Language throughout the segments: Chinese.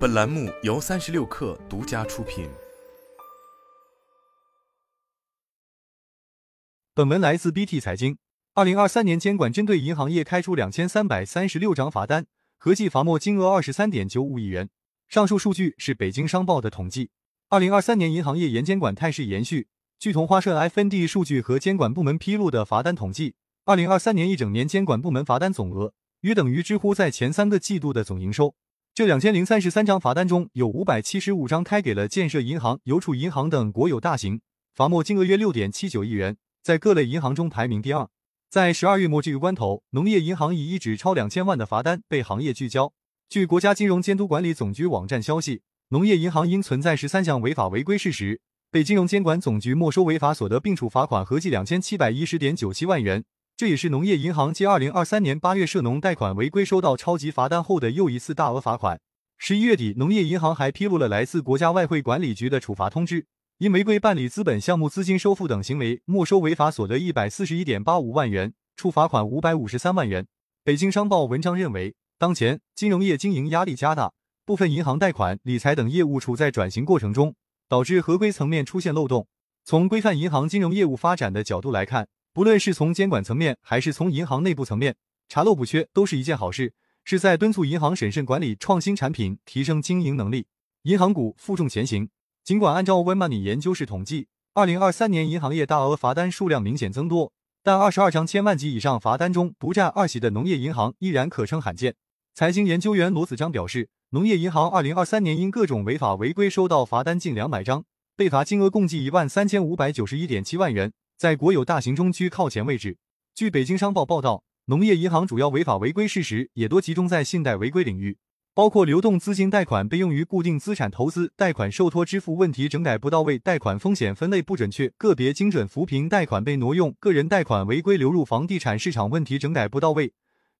本栏目由三十六氪独家出品。本文来自 BT 财经。二零二三年监管针对银行业开出两千三百三十六张罚单，合计罚没金额二十三点九五亿元。上述数据是北京商报的统计。二零二三年银行业严监管态势延续。据同花顺 FND 数据和监管部门披露的罚单统计，二零二三年一整年监管部门罚单总额约等于知乎在前三个季度的总营收。这两千零三十三张罚单中有五百七十五张开给了建设银行、邮储银行等国有大行，罚没金额约六点七九亿元，在各类银行中排名第二。在十二月末这个关头，农业银行以一纸超两千万的罚单被行业聚焦。据国家金融监督管理总局网站消息，农业银行因存在十三项违法违规事实，被金融监管总局没收违法所得，并处罚款合计两千七百一十点九七万元。这也是农业银行继二零二三年八月涉农贷款违规收到超级罚单后的又一次大额罚款。十一月底，农业银行还披露了来自国家外汇管理局的处罚通知，因违规办理资本项目资金收付等行为，没收违法所得一百四十一点八五万元，处罚款五百五十三万元。北京商报文章认为，当前金融业经营压力加大，部分银行贷款、理财等业务处在转型过程中，导致合规层面出现漏洞。从规范银行金融业务发展的角度来看，不论是从监管层面，还是从银行内部层面，查漏补缺都是一件好事，是在敦促银行审慎管理、创新产品、提升经营能力。银行股负重前行。尽管按照 One Money 研究室统计，二零二三年银行业大额罚单数量明显增多，但二十二张千万级以上罚单中不占二席的农业银行依然可称罕见。财经研究员罗子章表示，农业银行二零二三年因各种违法违规收到罚单近两百张，被罚金额共计一万三千五百九十一点七万元。在国有大型中居靠前位置。据北京商报报道，农业银行主要违法违规事实也多集中在信贷违规领域，包括流动资金贷款被用于固定资产投资、贷款受托支付问题整改不到位、贷款风险分类不准确、个别精准扶贫贷款被挪用、个人贷款违规流入房地产市场问题整改不到位、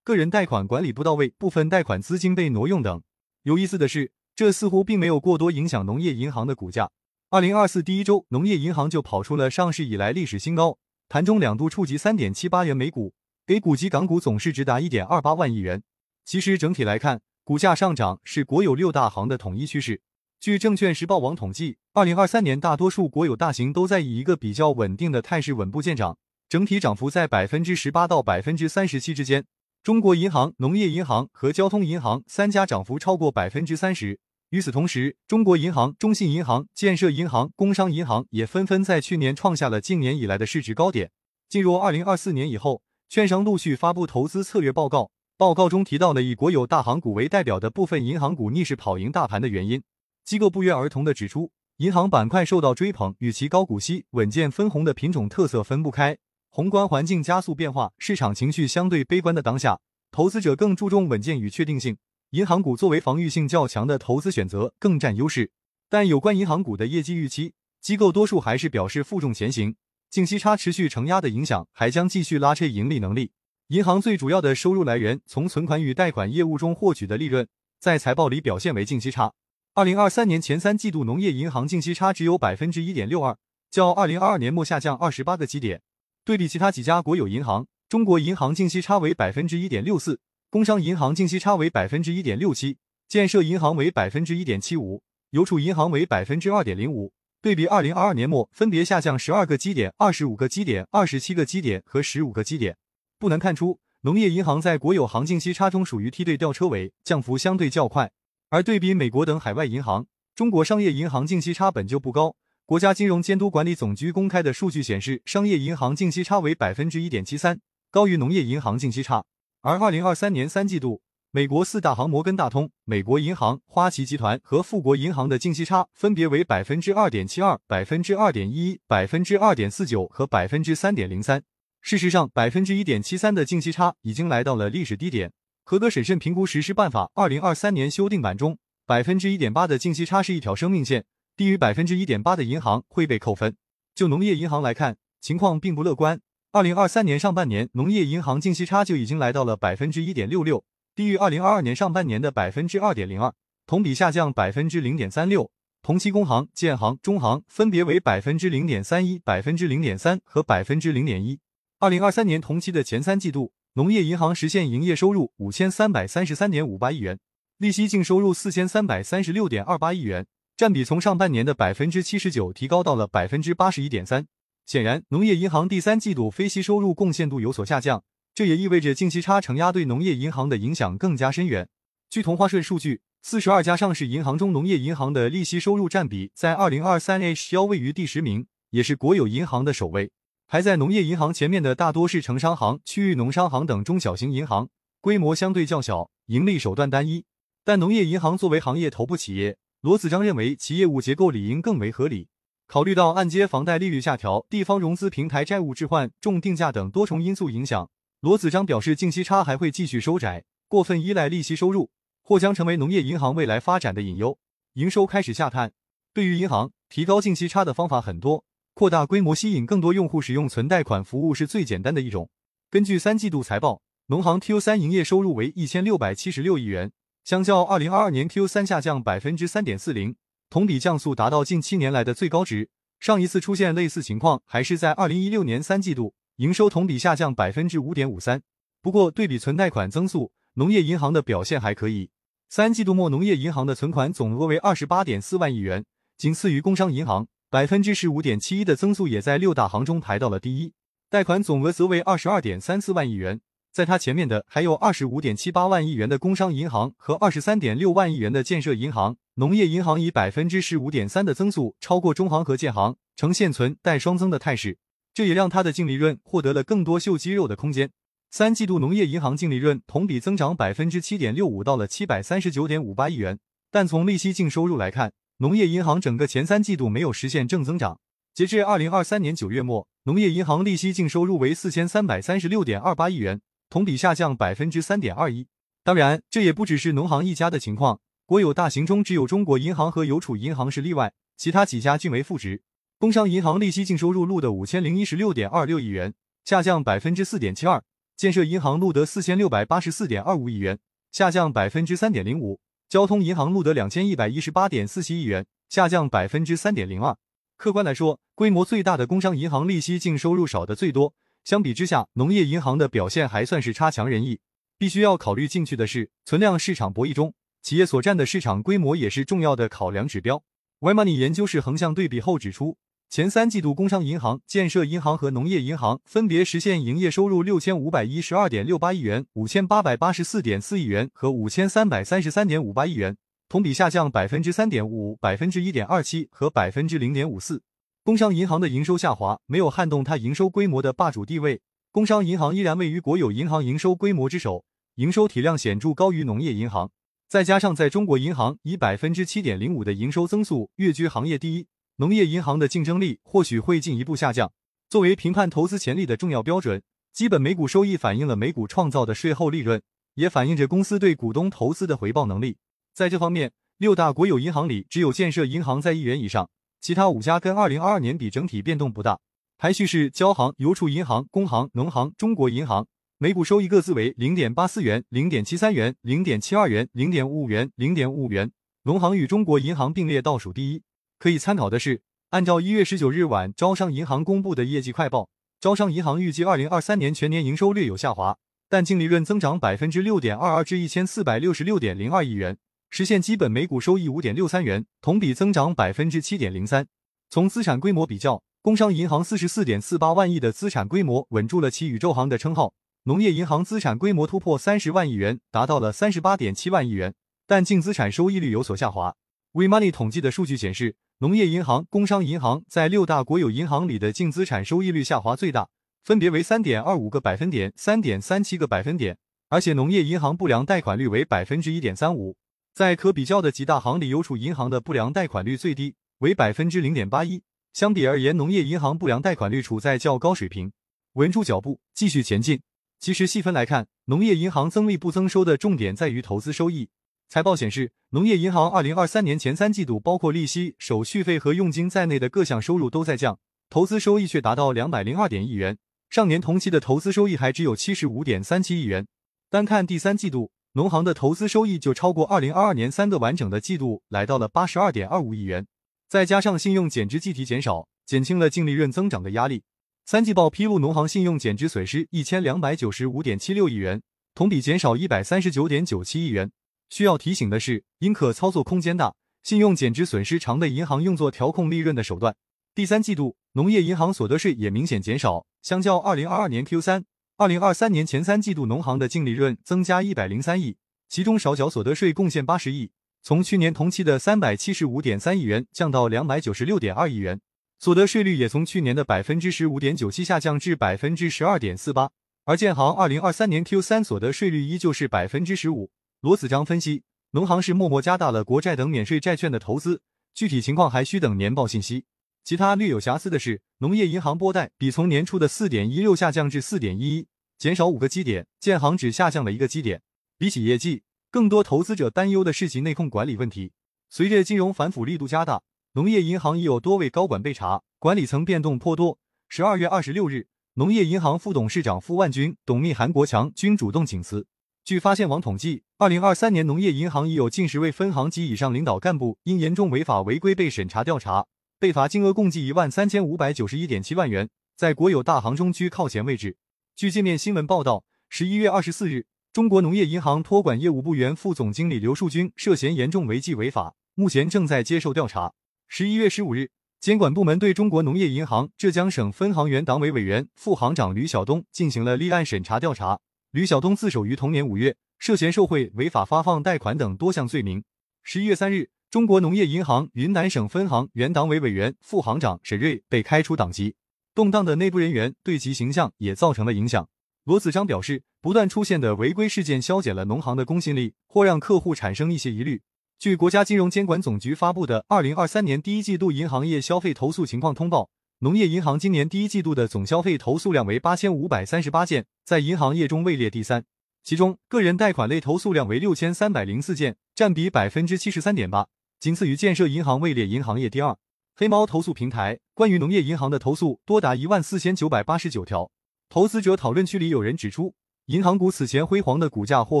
个人贷款管理不到位、部分贷款资金被挪用等。有意思的是，这似乎并没有过多影响农业银行的股价。二零二四第一周，农业银行就跑出了上市以来历史新高，盘中两度触及三点七八元每股，A 股及港股总市值达一点二八万亿元。其实整体来看，股价上涨是国有六大行的统一趋势。据证券时报网统计，二零二三年大多数国有大型都在以一个比较稳定的态势稳步见涨，整体涨幅在百分之十八到百分之三十七之间。中国银行、农业银行和交通银行三家涨幅超过百分之三十。与此同时，中国银行、中信银行、建设银行、工商银行也纷纷在去年创下了近年以来的市值高点。进入二零二四年以后，券商陆续发布投资策略报告，报告中提到了以国有大行股为代表的部分银行股逆势跑赢大盘的原因。机构不约而同地指出，银行板块受到追捧，与其高股息、稳健分红的品种特色分不开。宏观环境加速变化，市场情绪相对悲观的当下，投资者更注重稳健与确定性。银行股作为防御性较强的投资选择更占优势，但有关银行股的业绩预期，机构多数还是表示负重前行。净息差持续承压的影响还将继续拉扯盈利能力。银行最主要的收入来源从存款与贷款业务中获取的利润，在财报里表现为净息差。二零二三年前三季度农业银行净息差只有百分之一点六二，较二零二二年末下降二十八个基点。对比其他几家国有银行，中国银行净息差为百分之一点六四。工商银行净息差为百分之一点六七，建设银行为百分之一点七五，邮储银行为百分之二点零五。对比二零二二年末，分别下降十二个基点、二十五个基点、二十七个基点和十五个基点。不难看出，农业银行在国有行净息差中属于梯队吊车尾，降幅相对较快。而对比美国等海外银行，中国商业银行净息差本就不高。国家金融监督管理总局公开的数据显示，商业银行净息差为百分之一点七三，高于农业银行净息差。而二零二三年三季度，美国四大行摩根大通、美国银行、花旗集团和富国银行的净息差分别为百分之二点七二、百分之二点一、百分之二点四九和百分之三点零三。事实上，百分之一点七三的净息差已经来到了历史低点。合格审慎评估实施办法二零二三年修订版中，百分之一点八的净息差是一条生命线，低于百分之一点八的银行会被扣分。就农业银行来看，情况并不乐观。二零二三年上半年，农业银行净息差就已经来到了百分之一点六六，低于二零二二年上半年的百分之二点零二，同比下降百分之零点三六。同期工行、建行、中行分别为百分之零点三一、百分之零点三和百分之零点一。二零二三年同期的前三季度，农业银行实现营业收入五千三百三十三点五八亿元，利息净收入四千三百三十六点二八亿元，占比从上半年的百分之七十九提高到了百分之八十一点三。显然，农业银行第三季度非息收入贡献度有所下降，这也意味着净息差承压对农业银行的影响更加深远。据同花顺数据，四十二家上市银行中，农业银行的利息收入占比在二零二三 H 幺位于第十名，也是国有银行的首位。排在农业银行前面的大多是城商行、区域农商行等中小型银行，规模相对较小，盈利手段单一。但农业银行作为行业头部企业，罗子章认为其业务结构理应更为合理。考虑到按揭房贷利率下调、地方融资平台债务置换、重定价等多重因素影响，罗子章表示净息差还会继续收窄，过分依赖利息收入或将成为农业银行未来发展的隐忧。营收开始下探，对于银行提高净息差的方法很多，扩大规模、吸引更多用户使用存贷款服务是最简单的一种。根据三季度财报，农行 Q 三营业收入为一千六百七十六亿元。相较二零二二年 Q 三下降百分之三点四零，同比降速达到近七年来的最高值。上一次出现类似情况还是在二零一六年三季度，营收同比下降百分之五点五三。不过对比存贷款增速，农业银行的表现还可以。三季度末，农业银行的存款总额为二十八点四万亿元，仅次于工商银行，百分之十五点七一的增速也在六大行中排到了第一。贷款总额则为二十二点三四万亿元。在它前面的还有二十五点七八万亿元的工商银行和二十三点六万亿元的建设银行，农业银行以百分之十五点三的增速超过中行和建行，呈现存贷双增的态势，这也让它的净利润获得了更多秀肌肉的空间。三季度农业银行净利润同比增长百分之七点六五，到了七百三十九点五八亿元。但从利息净收入来看，农业银行整个前三季度没有实现正增长。截至二零二三年九月末，农业银行利息净收入为四千三百三十六点二八亿元。同比下降百分之三点二一。当然，这也不只是农行一家的情况，国有大型中只有中国银行和邮储银行是例外，其他几家均为负值。工商银行利息净收入录得五千零一十六点二六亿元，下降百分之四点七二；建设银行录得四千六百八十四点二五亿元，下降百分之三点零五；交通银行录得两千一百一十八点四七亿元，下降百分之三点零二。客观来说，规模最大的工商银行利息净收入少的最多。相比之下，农业银行的表现还算是差强人意。必须要考虑进去的是，存量市场博弈中，企业所占的市场规模也是重要的考量指标。Y-Money 研究室横向对比后指出，前三季度工商银行、建设银行和农业银行分别实现营业收入六千五百一十二点六八亿元、五千八百八十四点四亿元和五千三百三十三点五八亿元，同比下降百分之三点五五、百分之一点二七和百分之零点五四。工商银行的营收下滑没有撼动它营收规模的霸主地位，工商银行依然位于国有银行营收规模之首，营收体量显著高于农业银行。再加上在中国银行以百分之七点零五的营收增速跃居行业第一，农业银行的竞争力或许会进一步下降。作为评判投资潜力的重要标准，基本每股收益反映了每股创造的税后利润，也反映着公司对股东投资的回报能力。在这方面，六大国有银行里只有建设银行在一元以上。其他五家跟二零二二年比整体变动不大，排序是交行、邮储银行、工行、农行、中国银行，每股收益各自为零点八四元、零点七三元、零点七二元、零点五五元、零点五五元。农行与中国银行并列倒数第一。可以参考的是，按照一月十九日晚招商银行公布的业绩快报，招商银行预计二零二三年全年营收略有下滑，但净利润增长百分之六点二二至一千四百六十六点零二亿元。实现基本每股收益五点六三元，同比增长百分之七点零三。从资产规模比较，工商银行四十四点四八万亿的资产规模稳住了其宇宙行的称号。农业银行资产规模突破三十万亿元，达到了三十八点七万亿元，但净资产收益率有所下滑。WeMoney 统计的数据显示，农业银行、工商银行在六大国有银行里的净资产收益率下滑最大，分别为三点二五个百分点、三点三七个百分点，而且农业银行不良贷款率为百分之一点三五。在可比较的几大行里，邮储银行的不良贷款率最低，为百分之零点八一。相比而言，农业银行不良贷款率处在较高水平。稳住脚步，继续前进。其实细分来看，农业银行增利不增收的重点在于投资收益。财报显示，农业银行二零二三年前三季度，包括利息、手续费和佣金在内的各项收入都在降，投资收益却达到两百零二点亿元。上年同期的投资收益还只有七十五点三七亿元。单看第三季度。农行的投资收益就超过二零二二年三个完整的季度，来到了八十二点二五亿元。再加上信用减值计提减少，减轻了净利润增长的压力。三季报披露，农行信用减值损失一千两百九十五点七六亿元，同比减少一百三十九点九七亿元。需要提醒的是，因可操作空间大、信用减值损失常被银行用作调控利润的手段。第三季度，农业银行所得税也明显减少，相较二零二二年 Q 三、二零二三年前三季度，农行的净利润增加一百零三亿，其中少缴所得税贡献八十亿，从去年同期的三百七十五点三亿元降到两百九十六点二亿元，所得税率也从去年的百分之十五点九七下降至百分之十二点四八。而建行二零二三年 Q 三所得税率依旧是百分之十五。罗子章分析，农行是默默加大了国债等免税债券的投资，具体情况还需等年报信息。其他略有瑕疵的是，农业银行拨贷比从年初的四点一六下降至四点一一，减少五个基点，建行只下降了一个基点。比起业绩，更多投资者担忧的是其内控管理问题。随着金融反腐力度加大，农业银行已有多位高管被查，管理层变动颇多。十二月二十六日，农业银行副董事长傅万军、董秘韩国强均主动请辞。据发现网统计，二零二三年农业银行已有近十位分行及以上领导干部因严重违法违规被审查调查，被罚金额共计一万三千五百九十一点七万元，在国有大行中居靠前位置。据界面新闻报道，十一月二十四日，中国农业银行托管业务部原副总经理刘树军涉嫌严重违纪违法，目前正在接受调查。十一月十五日，监管部门对中国农业银行浙江省分行原党委委员、副行长吕晓东进行了立案审查调查。吕晓东自首于同年五月，涉嫌受贿、违法发放贷款等多项罪名。十一月三日，中国农业银行云南省分行原党委委员、副行长沈瑞被开除党籍。动荡的内部人员对其形象也造成了影响。罗子章表示，不断出现的违规事件消减了农行的公信力，或让客户产生一些疑虑。据国家金融监管总局发布的《二零二三年第一季度银行业消费投诉情况通报》。农业银行今年第一季度的总消费投诉量为八千五百三十八件，在银行业中位列第三。其中，个人贷款类投诉量为六千三百零四件，占比百分之七十三点八，仅次于建设银行，位列银行业第二。黑猫投诉平台关于农业银行的投诉多达一万四千九百八十九条。投资者讨论区里有人指出，银行股此前辉煌的股价或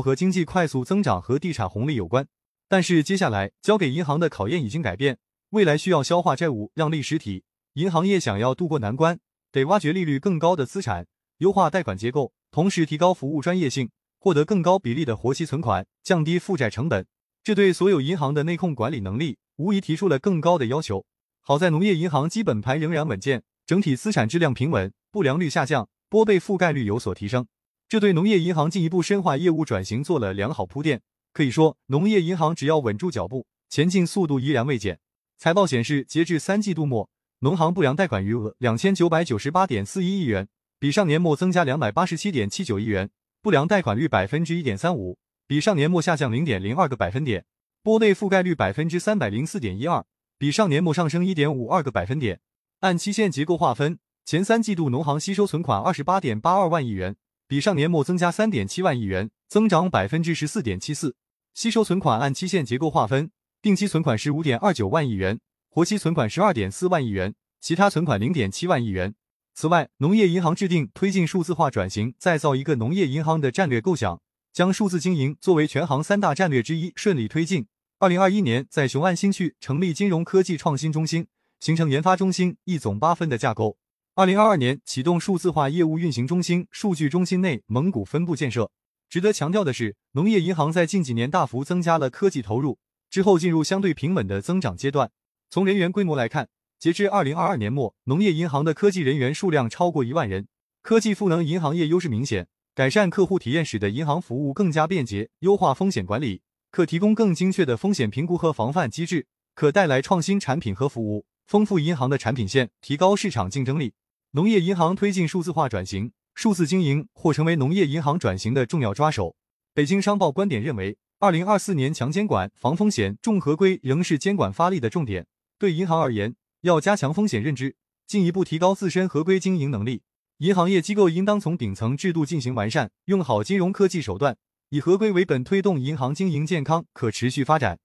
和经济快速增长和地产红利有关，但是接下来交给银行的考验已经改变，未来需要消化债务，让利实体。银行业想要渡过难关，得挖掘利率更高的资产，优化贷款结构，同时提高服务专业性，获得更高比例的活期存款，降低负债成本。这对所有银行的内控管理能力无疑提出了更高的要求。好在农业银行基本盘仍然稳健，整体资产质量平稳，不良率下降，拨备覆盖率有所提升，这对农业银行进一步深化业务转型做了良好铺垫。可以说，农业银行只要稳住脚步，前进速度依然未减。财报显示，截至三季度末。农行不良贷款余额两千九百九十八点四一亿元，比上年末增加两百八十七点七九亿元，不良贷款率百分之一点三五，比上年末下降零点零二个百分点，拨备覆盖率百分之三百零四点一二，比上年末上升一点五二个百分点。按期限结构划分，前三季度农行吸收存款二十八点八二万亿元，比上年末增加三点七万亿元，增长百分之十四点七四。吸收存款按期限结构划分，定期存款十五点二九万亿元。活期存款十二点四万亿元，其他存款零点七万亿元。此外，农业银行制定推进数字化转型、再造一个农业银行的战略构想，将数字经营作为全行三大战略之一顺利推进。二零二一年，在雄安新区成立金融科技创新中心，形成研发中心一总八分的架构。二零二二年，启动数字化业务运行中心、数据中心内蒙古分部建设。值得强调的是，农业银行在近几年大幅增加了科技投入，之后进入相对平稳的增长阶段。从人员规模来看，截至二零二二年末，农业银行的科技人员数量超过一万人。科技赋能银行业优势明显，改善客户体验，使得银行服务更加便捷，优化风险管理，可提供更精确的风险评估和防范机制，可带来创新产品和服务，丰富银行的产品线，提高市场竞争力。农业银行推进数字化转型，数字经营或成为农业银行转型的重要抓手。北京商报观点认为，二零二四年强监管、防风险、重合规仍是监管发力的重点。对银行而言，要加强风险认知，进一步提高自身合规经营能力。银行业机构应当从顶层制度进行完善，用好金融科技手段，以合规为本，推动银行经营健康可持续发展。